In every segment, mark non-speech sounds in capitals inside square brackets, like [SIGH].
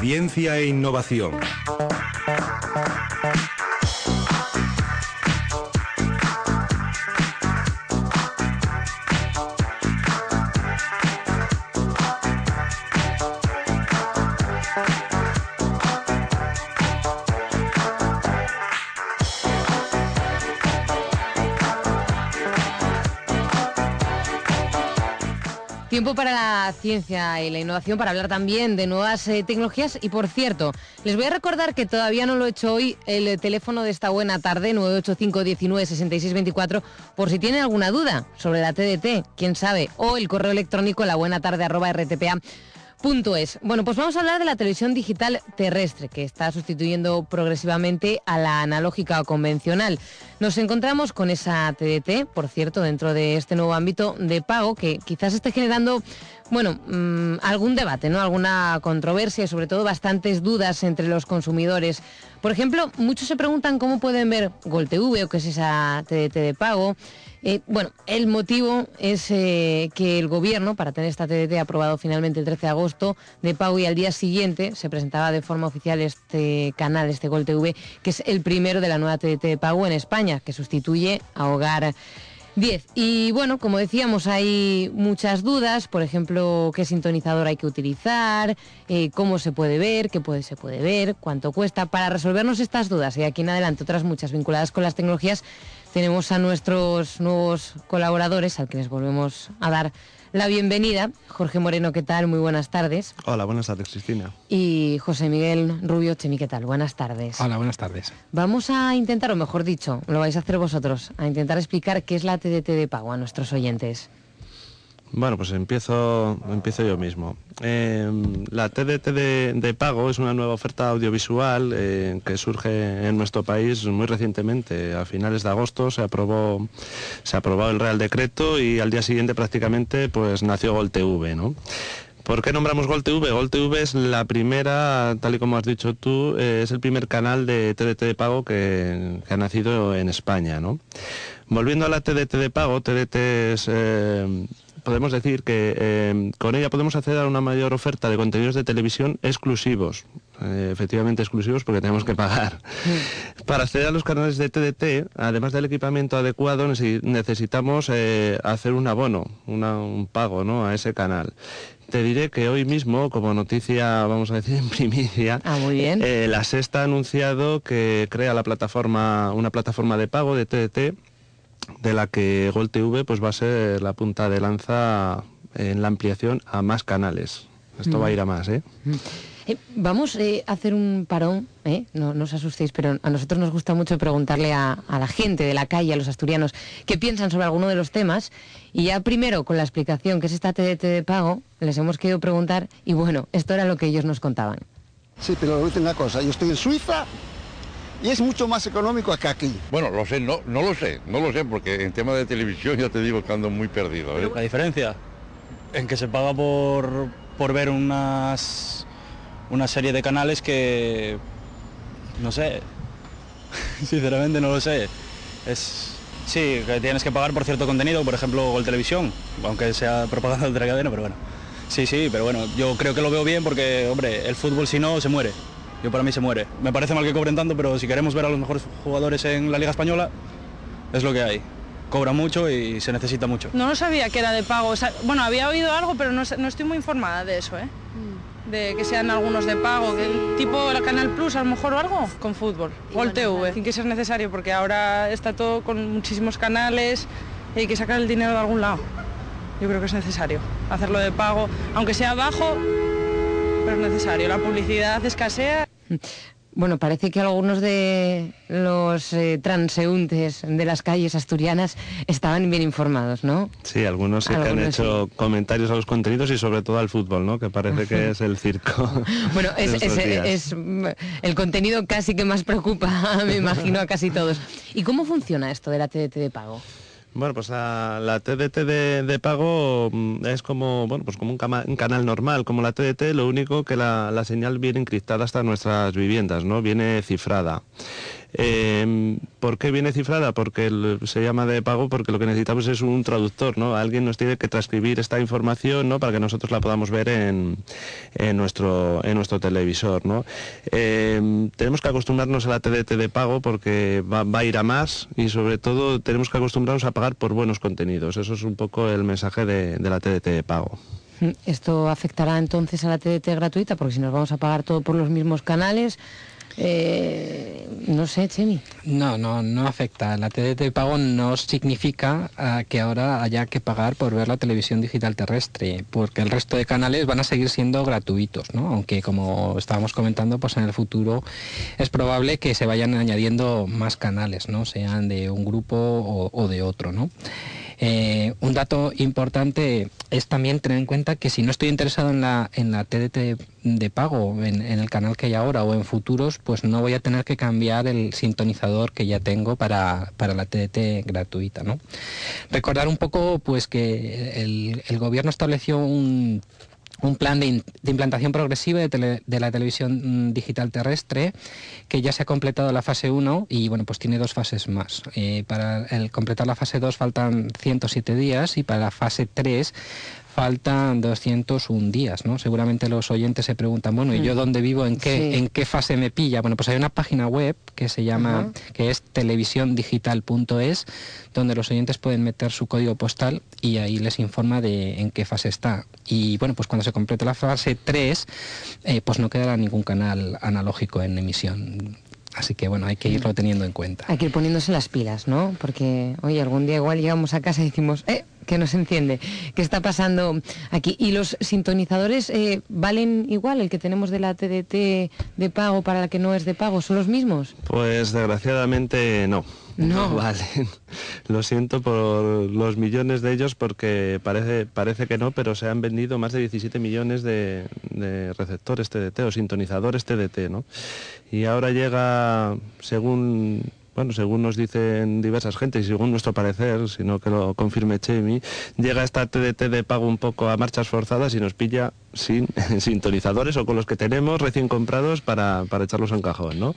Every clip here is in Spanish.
Ciencia e innovación. Tiempo para la ciencia y la innovación, para hablar también de nuevas eh, tecnologías. Y por cierto, les voy a recordar que todavía no lo he hecho hoy, el eh, teléfono de esta buena tarde, 985 19 66 24, por si tienen alguna duda sobre la TDT, quién sabe, o el correo electrónico la buena tarde rtpa. Punto es. Bueno, pues vamos a hablar de la televisión digital terrestre, que está sustituyendo progresivamente a la analógica o convencional. Nos encontramos con esa TDT, por cierto, dentro de este nuevo ámbito de pago, que quizás esté generando, bueno, mmm, algún debate, ¿no? Alguna controversia y sobre todo bastantes dudas entre los consumidores. Por ejemplo, muchos se preguntan cómo pueden ver Gol TV o qué es esa TDT de pago. Eh, bueno, el motivo es eh, que el gobierno, para tener esta TDT aprobado finalmente el 13 de agosto de pago y al día siguiente se presentaba de forma oficial este canal, este Gol TV, que es el primero de la nueva TDT de pago en España, que sustituye a Hogar 10. Y bueno, como decíamos, hay muchas dudas, por ejemplo, qué sintonizador hay que utilizar, eh, cómo se puede ver, qué puede, se puede ver, cuánto cuesta. Para resolvernos estas dudas y aquí en adelante otras muchas vinculadas con las tecnologías, tenemos a nuestros nuevos colaboradores, al que les volvemos a dar la bienvenida. Jorge Moreno, ¿qué tal? Muy buenas tardes. Hola, buenas tardes, Cristina. Y José Miguel Rubio Chemi, ¿qué tal? Buenas tardes. Hola, buenas tardes. Vamos a intentar, o mejor dicho, lo vais a hacer vosotros, a intentar explicar qué es la TDT de pago a nuestros oyentes. Bueno, pues empiezo, empiezo yo mismo. Eh, la TDT de, de, pago es una nueva oferta audiovisual eh, que surge en nuestro país muy recientemente. A finales de agosto se aprobó, se aprobó el Real Decreto y al día siguiente prácticamente pues nació Gol TV, ¿no? ¿Por qué nombramos Gol TV? Gol TV es la primera, tal y como has dicho tú, eh, es el primer canal de TDT de pago que, que ha nacido en España, ¿no? Volviendo a la TDT de pago, TDT es eh, podemos decir que eh, con ella podemos acceder a una mayor oferta de contenidos de televisión exclusivos, eh, efectivamente exclusivos porque tenemos que pagar. Para acceder a los canales de TDT, además del equipamiento adecuado, necesitamos eh, hacer un abono, una, un pago ¿no? a ese canal. Te diré que hoy mismo, como noticia, vamos a decir [LAUGHS] en primicia, ah, muy bien. Eh, la Sexta ha anunciado que crea la plataforma, una plataforma de pago de TDT de la que Gol TV pues va a ser la punta de lanza en la ampliación a más canales. Esto mm. va a ir a más, ¿eh? Mm. Eh, vamos eh, a hacer un parón, ¿eh? no, no, os asustéis, pero a nosotros nos gusta mucho preguntarle a, a, la gente de la calle, a los asturianos, qué piensan sobre alguno de los temas. Y ya primero, con la explicación que es esta TDT de pago, les hemos querido preguntar, y bueno, esto era lo que ellos nos contaban. Sí, pero una cosa, yo estoy en Suiza y es mucho más económico que aquí. Bueno, lo sé, no, no lo sé, no lo sé, porque en tema de televisión ya te digo que ando muy perdido. ¿eh? La diferencia en que se paga por, por ver unas, una serie de canales que, no sé, [LAUGHS] sinceramente no lo sé. Es, sí, que tienes que pagar por cierto contenido, por ejemplo, Gol Televisión, aunque sea propaganda de cadena, pero bueno. Sí, sí, pero bueno, yo creo que lo veo bien porque, hombre, el fútbol si no se muere yo para mí se muere. Me parece mal que cobren tanto, pero si queremos ver a los mejores jugadores en la Liga Española, es lo que hay. Cobra mucho y se necesita mucho. No lo sabía que era de pago. O sea, bueno, había oído algo, pero no, no, estoy muy informada de eso, ¿eh? Mm. De que sean algunos de pago, que, tipo el Canal Plus a lo mejor o algo, con fútbol. Gol TV. Tiene que ser necesario porque ahora está todo con muchísimos canales y hay que sacar el dinero de algún lado. Yo creo que es necesario hacerlo de pago, aunque sea bajo, pero es necesario. La publicidad escasea. Bueno, parece que algunos de los eh, transeúntes de las calles asturianas estaban bien informados, ¿no? Sí, algunos sí que han hecho sí. comentarios a los contenidos y sobre todo al fútbol, ¿no? Que parece que es el circo. [LAUGHS] bueno, es, es, es, el contenido casi que más preocupa, [LAUGHS] me imagino, a casi todos. ¿Y cómo funciona esto de la TDT de pago? Bueno, pues la, TDT de, pago es como, bueno, pues como un, canal normal, como la TDT, lo único que la, la, señal viene encriptada hasta nuestras viviendas, ¿no? Viene cifrada. Eh, ¿Por qué viene cifrada? Porque se llama de pago porque lo que necesitamos es un traductor, ¿no? Alguien nos tiene que transcribir esta información, ¿no? Para que nosotros la podamos ver en, nuestro, televisor, ¿no? Eh, tenemos que acostumbrarnos a la TDT de pago porque va, a ir a más y sobre todo tenemos que acostumbrarnos a pagar por buenos contenidos. Eso es un poco el mensaje de la TDT de pago. ¿Esto afectará entonces a la TDT gratuita? Porque si nos vamos a pagar todo por los mismos canales, eh, no sé, Chemi. No, no, no afecta. La TDT pago no significa ah, que ahora haya que pagar por ver la televisión digital terrestre, porque el resto de canales van a seguir siendo gratuitos, ¿no? Aunque como estábamos comentando, pues en el futuro es probable que se vayan añadiendo más canales, ¿no? Sean de un grupo o, o de otro, ¿no? Eh, un dato importante es también tener en cuenta que si no estoy interesado en la, en la TDT de pago, en, el canal que hay ahora o en futuros, pues no voy a tener que cambiar el sintonizador que ya tengo para, la TDT gratuita. Recordar un poco pues que el, el gobierno estableció un un plan de, implantación progresiva de, la televisión mm, digital terrestre que ya se ha completado la fase 1 y bueno pues tiene dos fases más. Eh, para el completar la fase 2 faltan 107 días y para la fase 3 faltan 201 días, ¿no? Seguramente los oyentes se preguntan, bueno, ¿y yo mm. dónde vivo? ¿En qué, ¿en qué fase me pilla? Bueno, pues hay una página web que se llama, que es televisiondigital.es, donde los oyentes pueden meter su código postal y ahí les informa de en qué fase está. Y bueno, pues cuando se complete la fase 3, eh, pues no quedará ningún canal analógico en emisión. Así que bueno, hay que irlo teniendo en cuenta. Hay que ir poniéndose las pilas, ¿no? Porque, oye, algún día igual llegamos a casa y decimos, ¡eh! que no se enciende. ¿Qué está pasando aquí? ¿Y los sintonizadores eh, valen igual el que tenemos de la TDT de pago para la que no es de pago? ¿Son los mismos? Pues desgraciadamente no. No. [LAUGHS] valen. Lo siento por los millones de ellos porque parece, parece que no, pero se han vendido más de 17 millones de, de receptores TDT o sintonizadores TDT, ¿no? Y ahora llega, según bueno, según nos dicen diversas gentes y según nuestro parecer, sino que lo confirme Chemi, llega esta TDT de pago un poco a marchas forzadas y nos pilla sin [LAUGHS] sintonizadores o con los que tenemos recién comprados para, para echarlos en cajón, ¿no?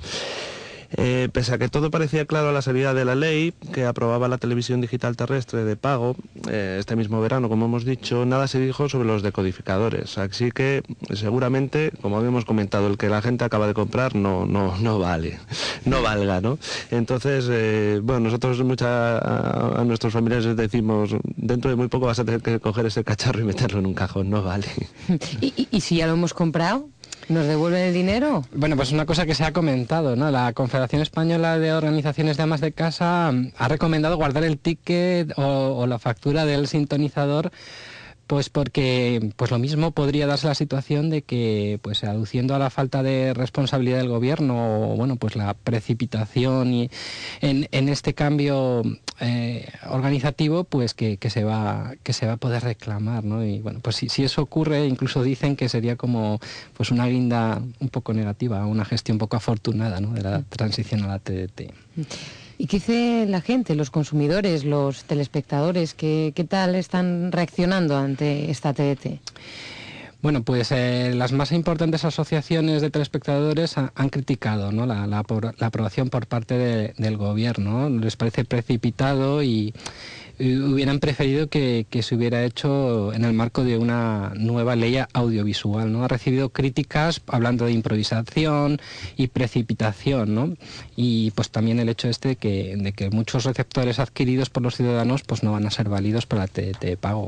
Eh, pese a que todo parecía claro a la salida de la ley que aprobaba la televisión digital terrestre de pago eh, este mismo verano, como hemos dicho, nada se dijo sobre los decodificadores. Así que seguramente, como habíamos comentado, el que la gente acaba de comprar no, no, no vale, no valga, ¿no? Entonces, eh, bueno, nosotros mucha, a, nuestros familiares les decimos, dentro de muy poco vas a tener que coger ese cacharro y meterlo en un cajón, no vale. [LAUGHS] y si ya lo hemos comprado? ¿Nos devuelven el dinero? Bueno, pues una cosa que se ha comentado, ¿no? La Confederación Española de Organizaciones de Amas de Casa ha recomendado guardar el ticket o, la factura del sintonizador pues porque pues lo mismo podría darse la situación de que pues aduciendo a la falta de responsabilidad del gobierno o bueno pues la precipitación y en, en este cambio eh, organizativo pues que, se va que se va a poder reclamar ¿no? y bueno pues si, si, eso ocurre incluso dicen que sería como pues una guinda un poco negativa una gestión poco afortunada ¿no? de la transición a la TDT ¿Y qué dice la gente, los consumidores, los telespectadores? ¿Qué, qué tal están reaccionando ante esta TDT? Bueno, pues eh, las más importantes asociaciones de telespectadores han criticado la, aprobación por parte del gobierno. Les parece precipitado y, hubieran preferido que, se hubiera hecho en el marco de una nueva ley audiovisual. ¿no? Ha recibido críticas hablando de improvisación y precipitación, ¿no? y pues también el hecho este de que, de que muchos receptores adquiridos por los ciudadanos pues no van a ser válidos para el pago.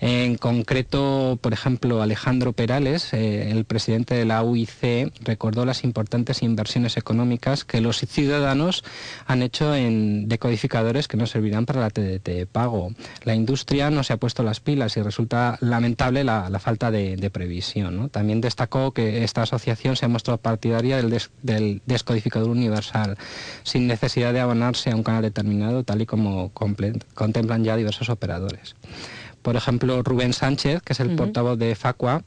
En concreto, por ejemplo, Alejandro Perales, eh, el presidente de la UIC, recordó las importantes inversiones económicas que los ciudadanos han hecho en decodificadores que no servirán para la TDT pago. La industria no se ha puesto las pilas y resulta lamentable la, falta de, previsión. También destacó que esta asociación se ha mostrado partidaria del, descodificador universal, sin necesidad de abonarse a un canal determinado, tal y como contemplan ya diversos operadores. Por ejemplo, Rubén Sánchez, que es el portavoz de Facua,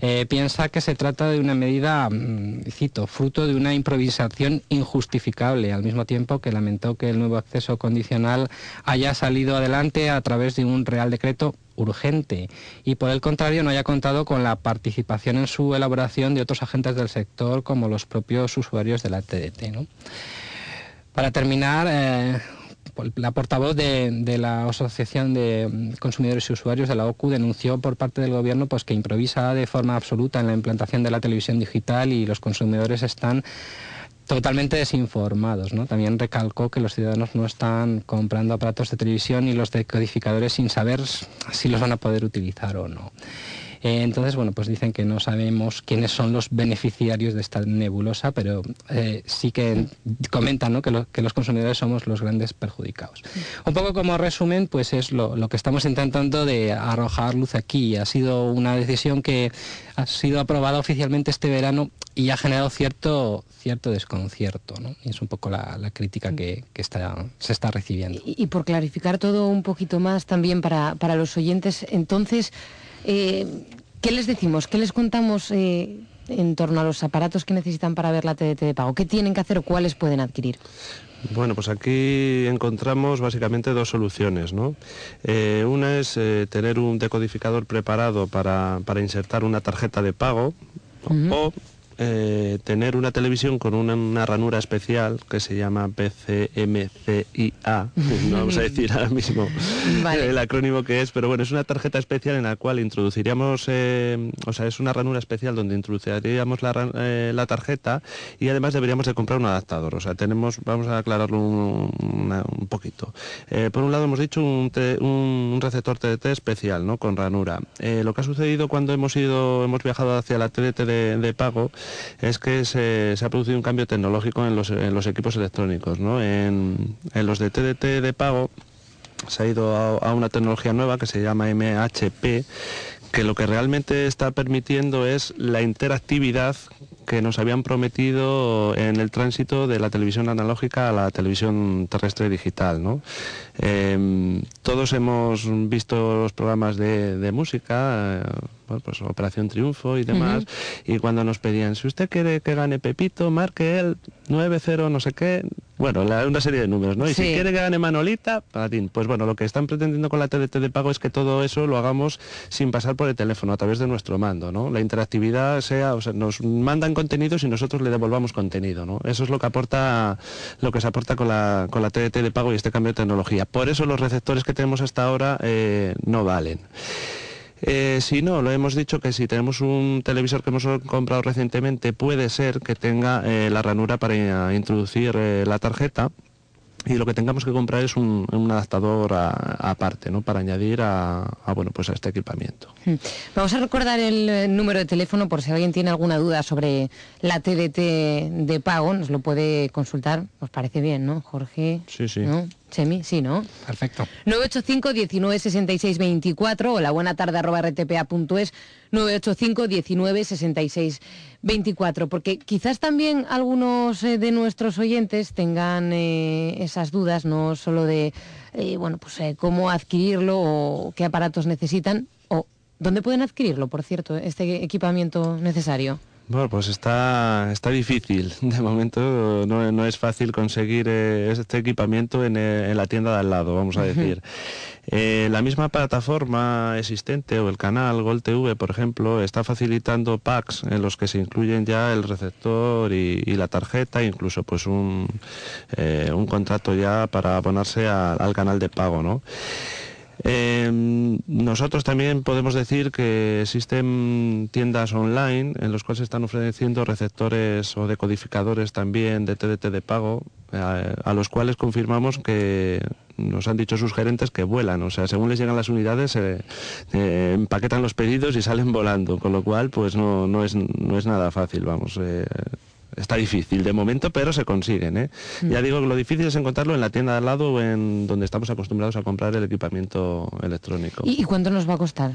eh, piensa que se trata de una medida, mm, cito, fruto de una improvisación injustificable, al mismo tiempo que lamentó que el nuevo acceso condicional haya salido adelante a través de un real decreto urgente y por el contrario no haya contado con la participación en su elaboración de otros agentes del sector como los propios usuarios de la TDT. Para terminar, eh, la portavoz de, la Asociación de mm, Consumidores y Usuarios de la OCU denunció por parte del gobierno pues, que improvisa de forma absoluta en la implantación de la televisión digital y los consumidores están totalmente desinformados. También recalcó que los ciudadanos no están comprando aparatos de televisión y los decodificadores sin saber si los van a poder utilizar o no. Eh, entonces, bueno, pues dicen que no sabemos quiénes son los beneficiarios de esta nebulosa, pero eh, sí que comentan que, los consumidores somos los grandes perjudicados. Un poco como resumen, pues es lo, que estamos intentando de arrojar luz aquí. Ha sido una decisión que ha sido aprobada oficialmente este verano y ha generado cierto, cierto desconcierto. ¿no? Y es un poco la, crítica que, está, se está recibiendo. Y, por clarificar todo un poquito más también para, para los oyentes, entonces... Eh, ¿Qué les decimos? ¿Qué les contamos eh, en torno a los aparatos que necesitan para ver la TDT de pago? ¿Qué tienen que hacer o cuáles pueden adquirir? Bueno, pues aquí encontramos básicamente dos soluciones. ¿no? Eh, una es tener un decodificador preparado para, insertar una tarjeta de pago o eh, tener una televisión con una, ranura especial que se llama PCMCIA, no vamos a decir ahora mismo [LAUGHS] el acrónimo que es, pero bueno, es una tarjeta especial en la cual introduciríamos, eh, o sea, es una ranura especial donde introduciríamos la, eh, la, tarjeta y además deberíamos de comprar un adaptador, o sea, tenemos, vamos a aclararlo un, poquito. por un lado hemos dicho un, un, receptor TDT especial, ¿no? Con ranura. lo que ha sucedido cuando hemos ido, hemos viajado hacia la TDT de pago, es que se, ha producido un cambio tecnológico en los, equipos electrónicos. En, los de TDT de pago se ha ido a, una tecnología nueva que se llama MHP, que lo que realmente está permitiendo es la interactividad que nos habían prometido en el tránsito de la televisión analógica a la televisión terrestre digital. Em, todos hemos visto los programas de, música, eh, pues Operación Triunfo y demás, y cuando nos pedían, si usted quiere que gane Pepito, marque él 9-0 no sé qué, bueno, una serie de números, ¿no? Y si quiere que gane Manolita, ti. Pues bueno, lo que están pretendiendo con la TDT de pago es que todo eso lo hagamos sin pasar por el teléfono, a través de nuestro mando, ¿no? La interactividad sea, o sea, nos mandan contenidos y nosotros le devolvamos contenido, ¿no? Eso es lo que aporta, lo que se aporta con la, con la TDT de pago y este cambio de tecnología. Por eso los receptores que tenemos hasta ahora eh, no valen. Eh, si no, lo hemos dicho que si tenemos un televisor que hemos comprado recientemente, puede ser que tenga eh, la ranura para introducir la tarjeta y lo que tengamos que comprar es un, adaptador aparte, ¿no? Para añadir a, bueno, pues a este equipamiento. Hmm. Vamos a recordar el número de teléfono por si alguien tiene alguna duda sobre la TDT de pago, nos lo puede consultar. Os parece bien, ¿no, Jorge? Sí, sí. Chemi, sí, ¿no? Perfecto. 985 19 66 24 o la buena tarde arroba rtpa.es 985 19 66 24 porque quizás también algunos eh, de nuestros oyentes tengan eh, esas dudas no solo de eh, bueno pues cómo adquirirlo o qué aparatos necesitan o dónde pueden adquirirlo por cierto este equipamiento necesario bueno, pues está, está difícil. [LAUGHS] De momento no, es fácil conseguir eh, este equipamiento en, eh, en, la tienda de al lado, vamos a decir. Eh, la misma plataforma existente o el canal Gol TV, por ejemplo, está facilitando packs en los que se incluyen ya el receptor y, la tarjeta, incluso pues un, un contrato ya para abonarse al canal de pago, ¿no? Em, nosotros también podemos decir que existen tiendas online en las cuales se están ofreciendo receptores o decodificadores también de TDT de pago, eh, a, los cuales confirmamos que nos han dicho sus gerentes que vuelan, o sea, según les llegan las unidades empaquetan los pedidos y salen volando, con lo cual pues no, no, es, no es nada fácil, vamos. Eh, está difícil de momento, pero se consiguen. ¿eh? Mm. Ya digo que lo difícil es encontrarlo en la tienda de al lado o en donde estamos acostumbrados a comprar el equipamiento electrónico. ¿Y cuánto nos va a costar?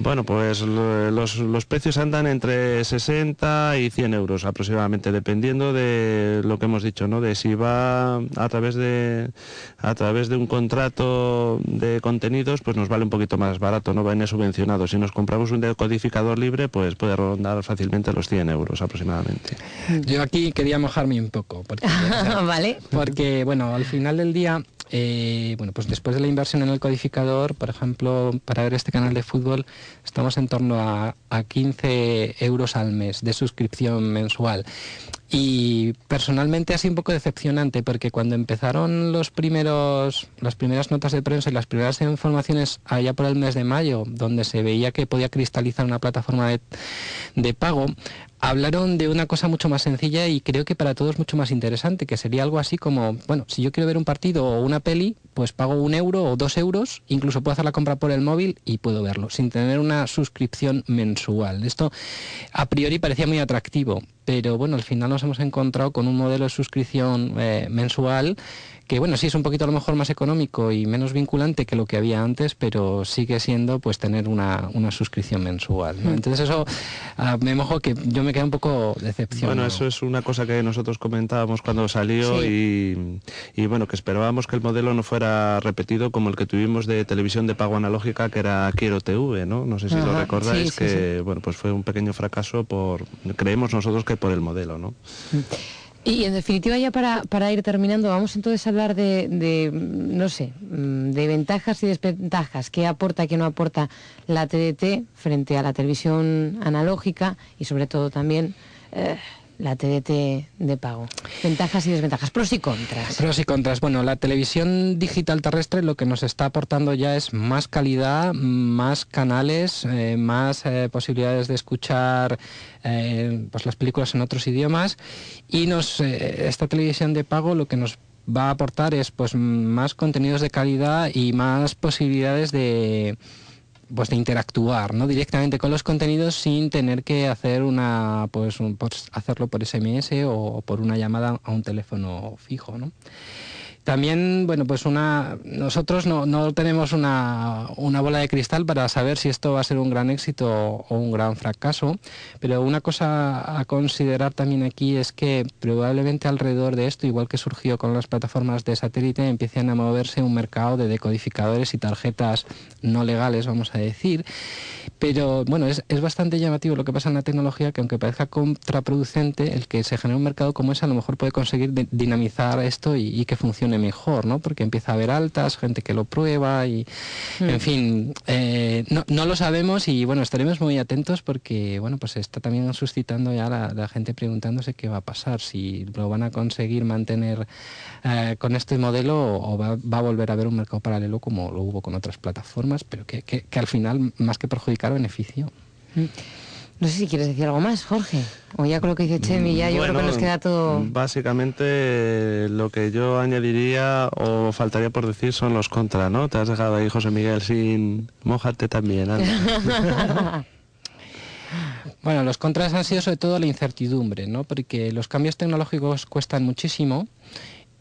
Bueno, pues los, precios andan entre 60 y 100 euros aproximadamente, dependiendo de lo que hemos dicho, ¿no? De si va a través de a través de un contrato de contenidos, pues nos vale un poquito más barato, no viene subvencionado. Si nos compramos un decodificador libre, pues puede rondar fácilmente los 100 euros aproximadamente. Yo aquí quería mojarme un poco, porque, [LAUGHS] ¿Vale? porque bueno, al final del día eh, bueno, pues después de la inversión en el codificador, por ejemplo, para ver este canal de fútbol, estamos en torno a, 15 euros al mes de suscripción mensual. Y personalmente ha sido un poco decepcionante porque cuando empezaron los primeros, las primeras notas de prensa y las primeras informaciones allá por el mes de mayo, donde se veía que podía cristalizar una plataforma de, de pago, hablaron de una cosa mucho más sencilla y creo que para todos mucho más interesante, que sería algo así como, bueno, si yo quiero ver un partido o una peli, pues pago un euro o dos euros, incluso puedo hacer la compra por el móvil y puedo verlo, sin tener una suscripción mensual. Esto a priori parecía muy atractivo, pero bueno, al final nos hemos encontrado con un modelo de suscripción eh, mensual que bueno, sí es un poquito a lo mejor más económico y menos vinculante que lo que había antes, pero sigue siendo pues tener una, una suscripción mensual. ¿no? Entonces eso ah, me mojo que yo me quedé un poco decepcionado. Bueno, eso es una cosa que nosotros comentábamos cuando salió y, y, bueno, que esperábamos que el modelo no fuera repetido como el que tuvimos de televisión de pago analógica que era Quiero TV, ¿no? No sé si lo recordáis, sí, que bueno, pues fue un pequeño fracaso por, creemos nosotros que por el modelo, ¿no? Y en definitiva, ya para, para ir terminando, vamos entonces a hablar de, de, no sé, mm, de ventajas y desventajas, qué aporta qué no aporta la TDT frente a la televisión analógica y sobre todo también eh, la TDT de pago. Ventajas y desventajas, pros y contras. Pros y contras. Bueno, la televisión digital terrestre lo que nos está aportando ya es más calidad, más canales, eh, más eh, posibilidades de escuchar eh, pues las películas en otros idiomas y nos esta televisión de pago lo que nos va a aportar es pues más contenidos de calidad y más posibilidades de pues de interactuar ¿no? directamente con los contenidos sin tener que hacer una pues, un, pues, hacerlo por SMS o por una llamada a un teléfono fijo ¿no? También, bueno, pues nosotros no, tenemos una, bola de cristal para saber si esto va a ser un gran éxito o un gran fracaso, pero una cosa a considerar también aquí es que probablemente alrededor de esto, igual que surgió con las plataformas de satélite, empiecen a moverse un mercado de decodificadores y tarjetas no legales, vamos a decir. Pero bueno, es, bastante llamativo lo que pasa en la tecnología, que aunque parezca contraproducente, el que se genere un mercado como ese a lo mejor puede conseguir dinamizar esto y que funcione mejor, ¿no? Porque empieza a haber altas, gente que lo prueba y, mm. en fin, eh, no, no, lo sabemos y bueno, estaremos muy atentos porque, bueno, pues está también suscitando ya la, la gente preguntándose qué va a pasar, si lo van a conseguir mantener eh, con este modelo o va, va, a volver a haber un mercado paralelo como lo hubo con otras plataformas, pero que, que, que al final, más que perjudicar, beneficio. Mm. No sé si quieres decir algo más, Jorge. O ya con lo que dice Chemi, ya yo bueno, creo que nos queda todo. Básicamente lo que yo añadiría o faltaría por decir son los contra, ¿no? Te has dejado ahí, José Miguel, sin mojarte también. [LAUGHS] bueno, los contras han sido sobre todo la incertidumbre, ¿no? Porque los cambios tecnológicos cuestan muchísimo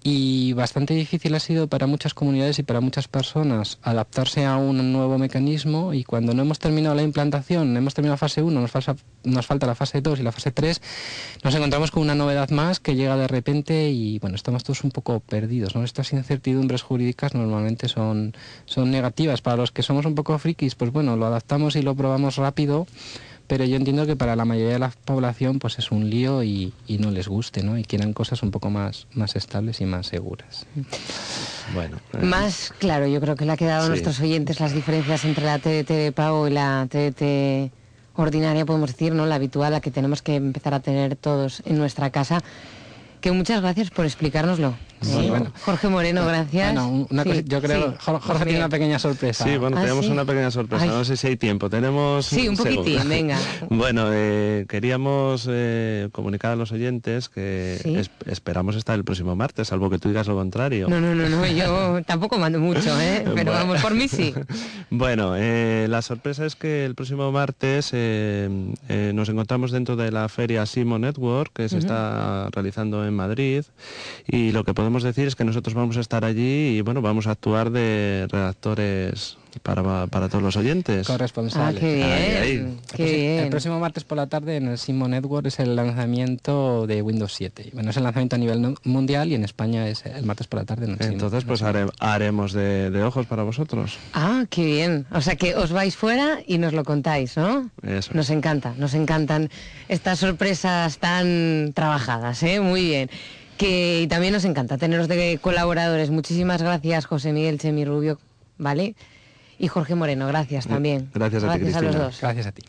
y bastante difícil ha sido para muchas comunidades y para muchas personas adaptarse a un nuevo mecanismo y cuando no hemos terminado la implantación, hemos terminado la fase 1, nos, falta, nos falta la fase 2 y la fase 3, nos encontramos con una novedad más que llega de repente y bueno, estamos todos un poco perdidos. ¿no? Estas incertidumbres jurídicas normalmente son, son negativas. Para los que somos un poco frikis, pues bueno, lo adaptamos y lo probamos rápido pero yo entiendo que para la mayoría de la población pues es un lío y, y, no les guste, ¿no? Y quieran cosas un poco más, más estables y más seguras. Bueno. Eh. Más claro, yo creo que le ha quedado sí. a nuestros oyentes las diferencias entre la TDT de pago y la TDT ordinaria, podemos decir, ¿no? La habitual, la que tenemos que empezar a tener todos en nuestra casa. Que muchas gracias por explicárnoslo. Sí, bueno. Jorge Moreno, gracias. Bueno, una sí, cosa, yo creo, sí. Jorge tiene una pequeña sorpresa. Sí, bueno, ¿Ah, tenemos una pequeña sorpresa. Ay. No sé si hay tiempo. Tenemos. Sí, un poquitín, seguro. [LAUGHS] venga. bueno, eh, queríamos eh, comunicar a los oyentes que es, esperamos estar el próximo martes, salvo que tú digas lo contrario. No, no, no, no yo tampoco mando mucho, ¿eh? [LAUGHS] Pero bueno. vamos, por mí sí. [LAUGHS] bueno, eh, la sorpresa es que el próximo martes eh, nos encontramos dentro de la feria Simo Network, que se uh -huh. está realizando en Madrid, y lo que podemos podemos decir es que nosotros vamos a estar allí y bueno, vamos a actuar de redactores para, para todos los oyentes. Corresponsales. Ah, qué bien, ahí, ahí. Qué el, bien. el próximo martes por la tarde en el Simo Network es el lanzamiento de Windows 7. Bueno, es el lanzamiento a nivel mundial y en España es el martes por la tarde. En el Entonces, pues hare, haremos de, de, ojos para vosotros. Ah, qué bien. O sea que os vais fuera y nos lo contáis, ¿no? Eso. Nos encanta, nos encantan estas sorpresas tan trabajadas, ¿eh? Muy bien que también nos encanta teneros de colaboradores. Muchísimas gracias, José Miguel Chemi Rubio, ¿vale? Y Jorge Moreno, gracias también. Gracias a gracias ti, a los dos. Gracias a ti.